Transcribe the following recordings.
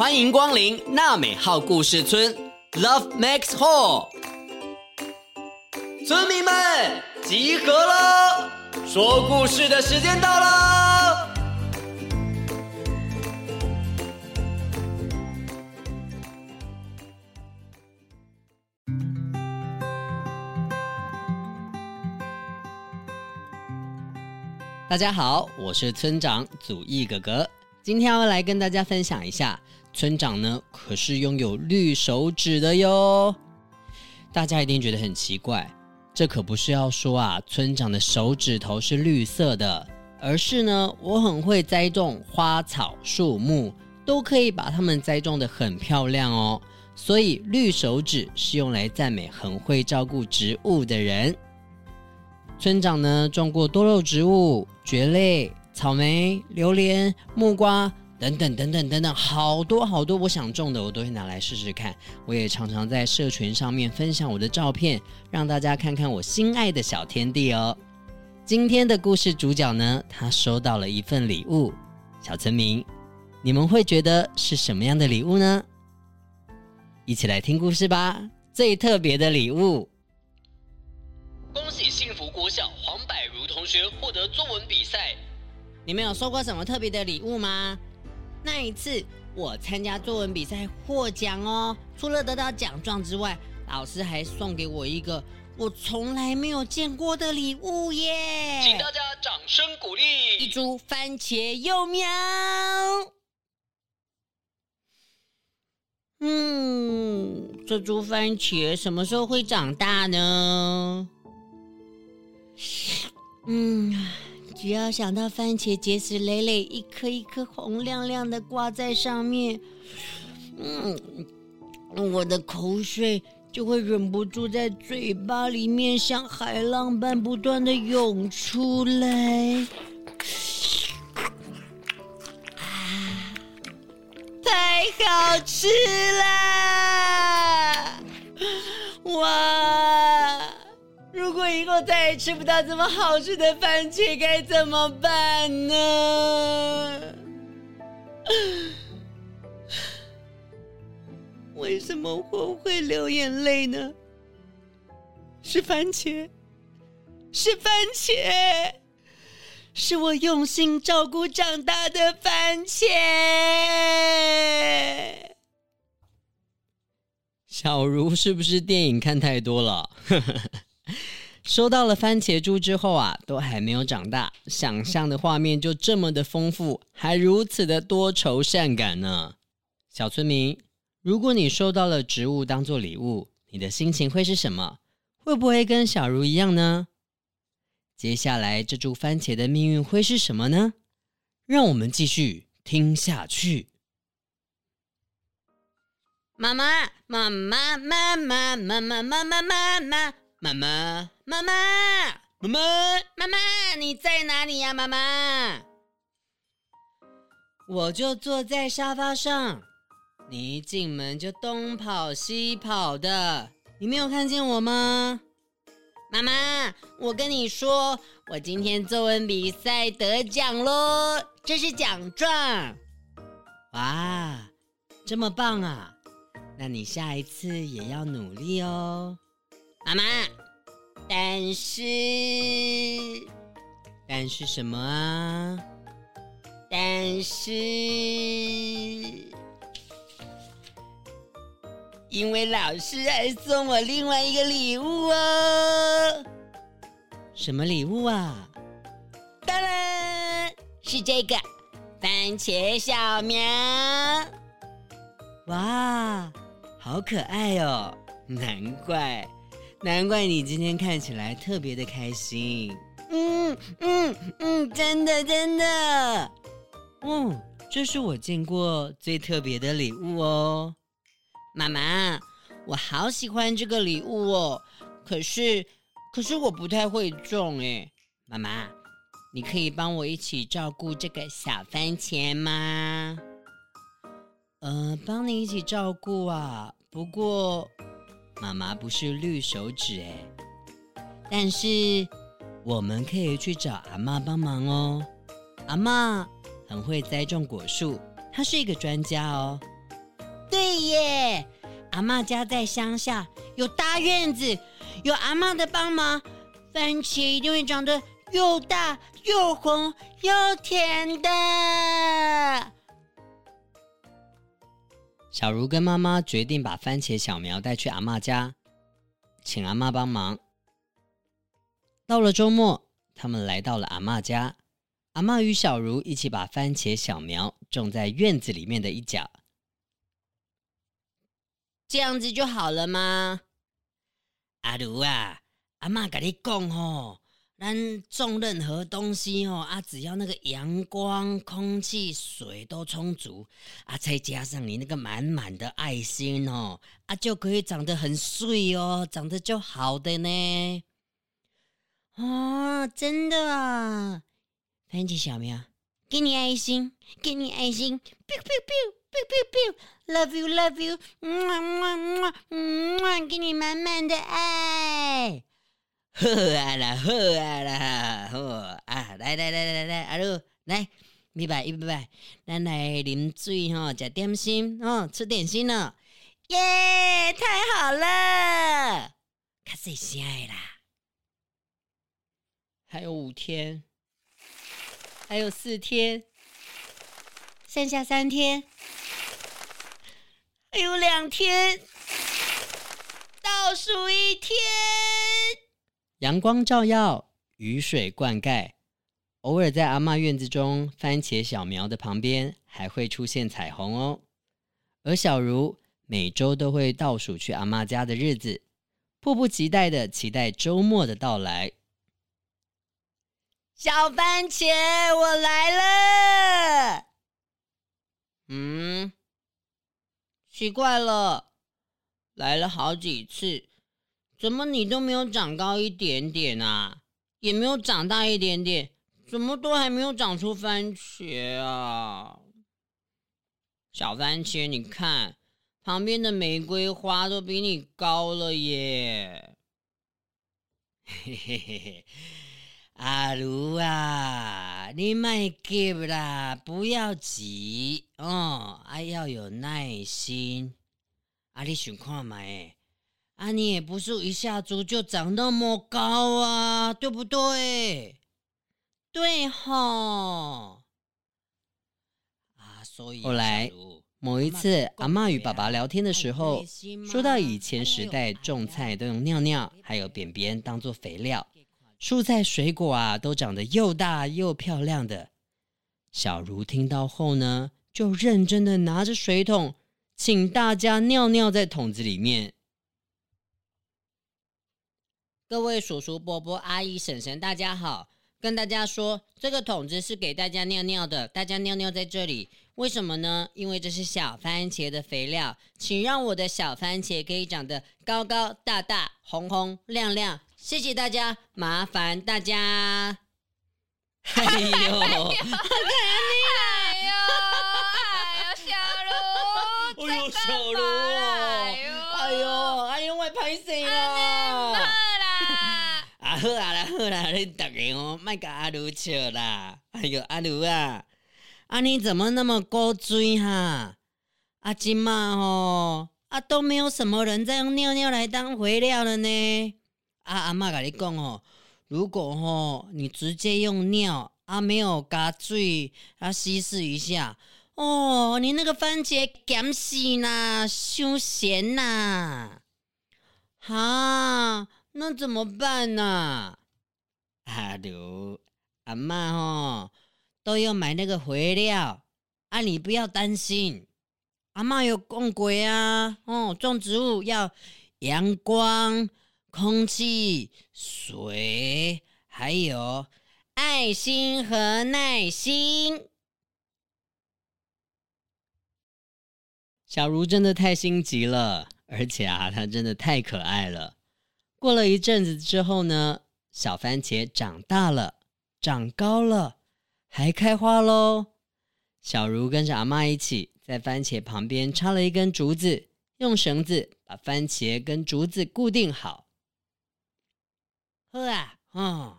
欢迎光临娜美号故事村，Love Max Hall。村民们集合了，说故事的时间到喽。大家好，我是村长祖义哥哥。今天要来跟大家分享一下，村长呢可是拥有绿手指的哟。大家一定觉得很奇怪，这可不是要说啊，村长的手指头是绿色的，而是呢，我很会栽种花草树木，都可以把它们栽种得很漂亮哦。所以绿手指是用来赞美很会照顾植物的人。村长呢种过多肉植物、蕨类。草莓、榴莲、木瓜等等等等等等，好多好多，我想种的我都会拿来试试看。我也常常在社群上面分享我的照片，让大家看看我心爱的小天地哦。今天的故事主角呢，他收到了一份礼物。小村民，你们会觉得是什么样的礼物呢？一起来听故事吧。最特别的礼物，恭喜幸福国小黄百如同学获得作文比赛。你们有收过什么特别的礼物吗？那一次我参加作文比赛获奖哦，除了得到奖状之外，老师还送给我一个我从来没有见过的礼物耶！请大家掌声鼓励。一株番茄幼苗。嗯，这株番茄什么时候会长大呢？嗯。只要想到番茄结实累累，一颗一颗红亮亮的挂在上面，嗯，我的口水就会忍不住在嘴巴里面像海浪般不断的涌出来。啊，太好吃了！再也吃不到这么好吃的番茄，该怎么办呢？为什么我会流眼泪呢？是番茄，是番茄，是我用心照顾长大的番茄。小茹是不是电影看太多了？收到了番茄猪之后啊，都还没有长大，想象的画面就这么的丰富，还如此的多愁善感呢。小村民，如果你收到了植物当做礼物，你的心情会是什么？会不会跟小如一样呢？接下来这株番茄的命运会是什么呢？让我们继续听下去。妈妈，妈妈，妈妈，妈妈，妈妈，妈妈。妈妈，妈妈，妈妈，妈妈，你在哪里呀？妈妈，我就坐在沙发上，你一进门就东跑西跑的，你没有看见我吗？妈妈，我跟你说，我今天作文比赛得奖喽，这是奖状。哇，这么棒啊！那你下一次也要努力哦。妈妈，但是，但是什么啊？但是，因为老师还送我另外一个礼物哦。什么礼物啊？当然是这个番茄小苗。哇，好可爱哦！难怪。难怪你今天看起来特别的开心。嗯嗯嗯，真的真的。嗯，这是我见过最特别的礼物哦。妈妈，我好喜欢这个礼物哦。可是，可是我不太会种哎。妈妈，你可以帮我一起照顾这个小番茄吗？呃，帮你一起照顾啊。不过。妈妈不是绿手指哎，但是我们可以去找阿妈帮忙哦。阿妈很会栽种果树，她是一个专家哦。对耶，阿妈家在乡下，有大院子，有阿妈的帮忙，番茄一定会长得又大又红又甜的。小茹跟妈妈决定把番茄小苗带去阿妈家，请阿妈帮忙。到了周末，他们来到了阿妈家。阿妈与小茹一起把番茄小苗种在院子里面的一角。这样子就好了吗？阿茹啊，阿妈跟你讲哦，咱种任何东西哦，啊，只要那个阳光、空气、水都充足，啊，再加上你那个满满的爱心哦，啊，就可以长得很帅哦，长得就好的呢。哦，真的啊。番茄小苗，给你爱心，给你爱心，biu biu biu biu biu biu，love you love you，嗯嗯嗯嗯嗯，给你满满的爱。好啊啦，好啊啦，好啊！来来来来来，阿鲁来，明白明白，咱来啉水哈，吃点心哦，吃点心了，耶，太好了，卡细声的啦，还有五天。还有四天，剩下三天，还有两天，倒数一天。阳光照耀，雨水灌溉，偶尔在阿嬷院子中番茄小苗的旁边还会出现彩虹哦。而小茹每周都会倒数去阿嬷家的日子，迫不及待的期待周末的到来。小番茄，我来了。嗯，奇怪了，来了好几次，怎么你都没有长高一点点啊？也没有长大一点点，怎么都还没有长出番茄啊？小番茄，你看，旁边的玫瑰花都比你高了耶。阿茹啊，你卖急啦，不要急哦，还要有耐心。啊，你想看没？啊，你也不是一下子就长那么高啊，对不对？对吼。啊，所以后来某一次，阿妈与爸爸聊天的时候，说到以前时代种菜都用尿尿还有便便当做肥料。蔬菜水果啊，都长得又大又漂亮的。小茹听到后呢，就认真的拿着水桶，请大家尿尿在桶子里面。各位叔叔、伯伯、阿姨、婶婶，大家好！跟大家说，这个桶子是给大家尿尿的，大家尿尿在这里。为什么呢？因为这是小番茄的肥料，请让我的小番茄可以长得高高大大、红红亮亮。谢谢大家，麻烦大家。哎呦！哎呦，哎呦，小卢，哎呦，小茹，哎呦，哎呦，我拍死了！啊，好啊啦，好啦，你大家哦，莫甲阿如笑啦。哎呦，阿如啊，啊你怎么那么古锥哈？啊今嘛吼，啊都没有什么人在用尿尿来当肥料了呢。啊，阿嬷甲你讲哦，如果吼、哦、你直接用尿啊，没有加水啊稀释一下哦，你那个番茄咸死呐，伤咸呐，哈，那怎么办呢、啊？阿刘阿嬷吼都要买那个肥料啊，你不要担心，阿嬷有供过啊，哦，种植物要阳光。空气、水，还有爱心和耐心。小茹真的太心急了，而且啊，她真的太可爱了。过了一阵子之后呢，小番茄长大了，长高了，还开花喽。小茹跟着阿妈一起在番茄旁边插了一根竹子，用绳子把番茄跟竹子固定好。好啊，嗯，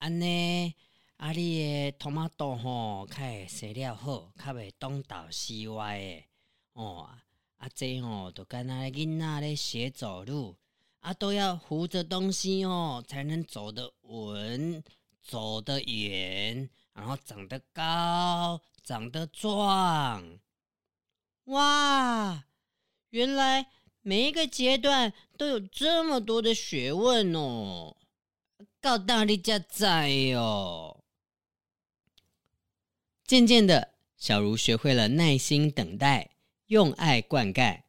安尼阿里的托马豆吼，开生了好，较袂东倒西歪诶。哦，阿姐吼，就跟那囡仔咧学走路。啊都要扶着东西哦，才能走得稳，走得远，然后长得高，长得壮。哇，原来每一个阶段都有这么多的学问哦，到大力家在哟。渐渐的，小茹学会了耐心等待，用爱灌溉。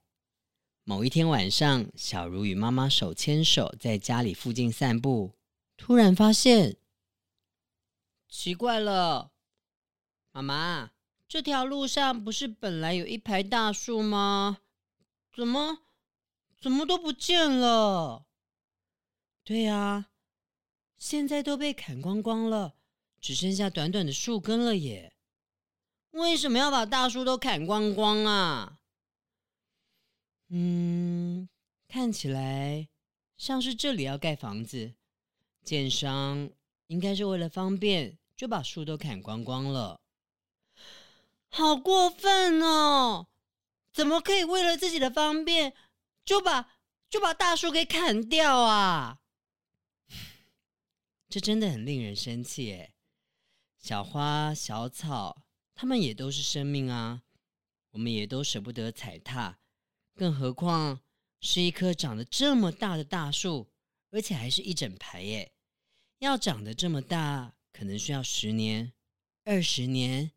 某一天晚上，小茹与妈妈手牵手在家里附近散步，突然发现，奇怪了，妈妈。这条路上不是本来有一排大树吗？怎么怎么都不见了？对呀，现在都被砍光光了，只剩下短短的树根了耶。为什么要把大树都砍光光啊？嗯，看起来像是这里要盖房子，建商应该是为了方便，就把树都砍光光了。好过分哦！怎么可以为了自己的方便，就把就把大树给砍掉啊？这真的很令人生气诶。小花、小草，它们也都是生命啊，我们也都舍不得踩踏，更何况是一棵长得这么大的大树，而且还是一整排耶！要长得这么大，可能需要十年、二十年。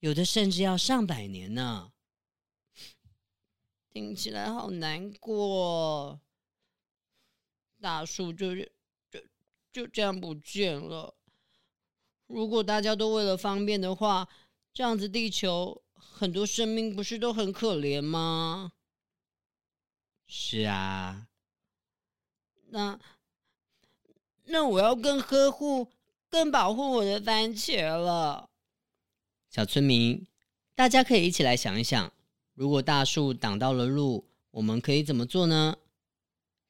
有的甚至要上百年呢，听起来好难过。大树就就就这样不见了。如果大家都为了方便的话，这样子地球很多生命不是都很可怜吗？是啊，那那我要更呵护、更保护我的番茄了。小村民，大家可以一起来想一想，如果大树挡到了路，我们可以怎么做呢？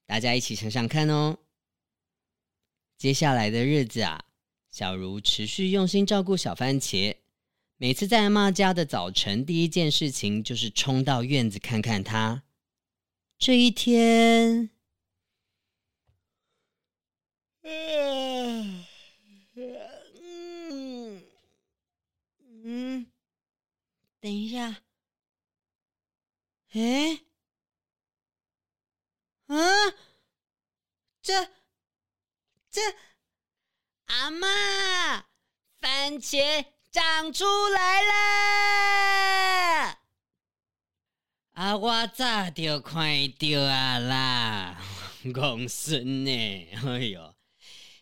大家一起想想看哦。接下来的日子啊，小茹持续用心照顾小番茄，每次在阿妈家的早晨，第一件事情就是冲到院子看看它。这一天，嗯。嗯，等一下，哎，啊，这这，阿妈，番茄长出来了！啊，我早就看到啊啦，公孙呢？哎呦，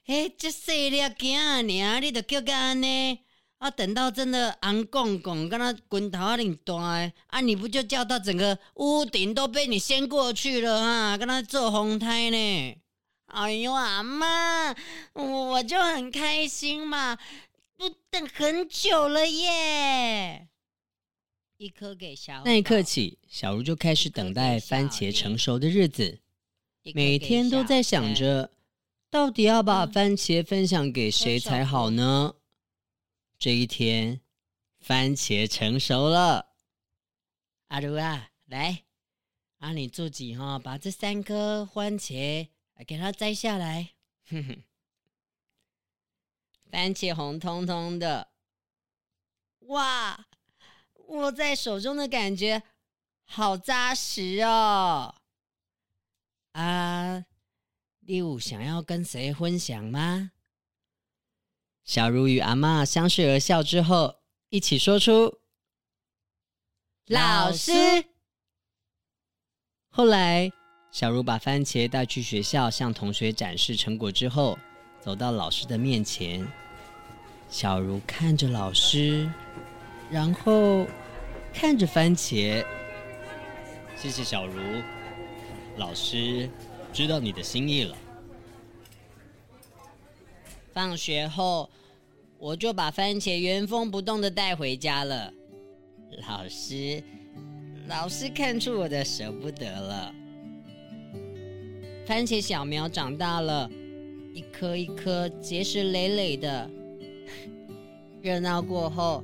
哎，这细粒囝尔，你你都叫个安呢？啊！等到真的红公公跟他滚头啊，领大！啊，你不就叫到整个屋顶都被你掀过去了啊？跟他做红胎呢？哎呦，阿妈，我就很开心嘛，都等很久了耶！一颗给小，那一刻起，小茹就开始等待番茄成熟的日子，每天都在想着，到底要把番茄分享给谁才好呢？这一天，番茄成熟了。阿茹啊，来，啊，你自己哈，把这三颗番茄给它摘下来。哼哼，番茄红彤彤的，哇，握在手中的感觉好扎实哦。啊，第五想要跟谁分享吗？小茹与阿妈相视而笑之后，一起说出：“老师。”后来，小茹把番茄带去学校，向同学展示成果之后，走到老师的面前。小茹看着老师，然后看着番茄。谢谢小茹，老师知道你的心意了。放学后，我就把番茄原封不动的带回家了。老师，老师看出我的舍不得了。番茄小苗长大了，一颗一颗结实累累的。热闹过后，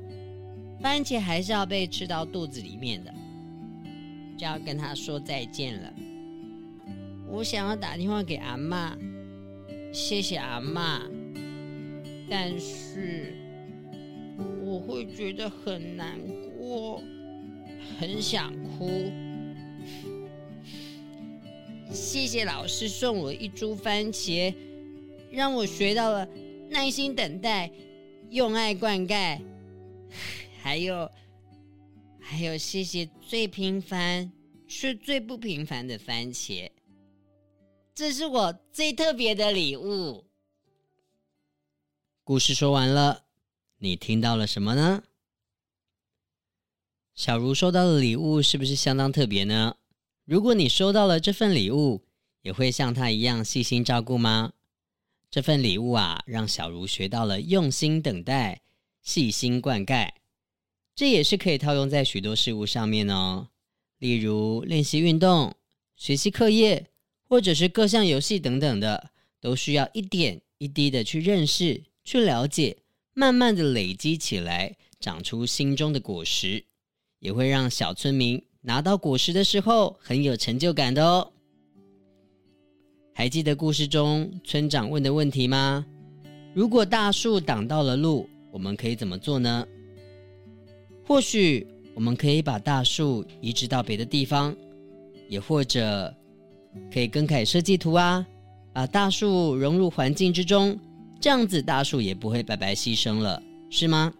番茄还是要被吃到肚子里面的。就要跟他说再见了。我想要打电话给阿妈，谢谢阿妈，但是我会觉得很难过，很想哭。谢谢老师送我一株番茄，让我学到了耐心等待、用爱灌溉，还有，还有谢谢最平凡却最不平凡的番茄，这是我最特别的礼物。故事说完了，你听到了什么呢？小茹收到的礼物是不是相当特别呢？如果你收到了这份礼物，也会像他一样细心照顾吗？这份礼物啊，让小茹学到了用心等待、细心灌溉，这也是可以套用在许多事物上面哦。例如练习运动、学习课业，或者是各项游戏等等的，都需要一点一滴的去认识、去了解，慢慢的累积起来，长出心中的果实，也会让小村民。拿到果实的时候，很有成就感的哦。还记得故事中村长问的问题吗？如果大树挡到了路，我们可以怎么做呢？或许我们可以把大树移植到别的地方，也或者可以更改设计图啊，把大树融入环境之中，这样子大树也不会白白牺牲了，是吗？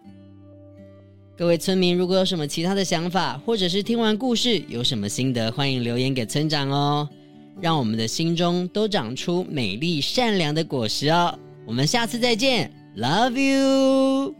各位村民，如果有什么其他的想法，或者是听完故事有什么心得，欢迎留言给村长哦，让我们的心中都长出美丽善良的果实哦。我们下次再见，Love you。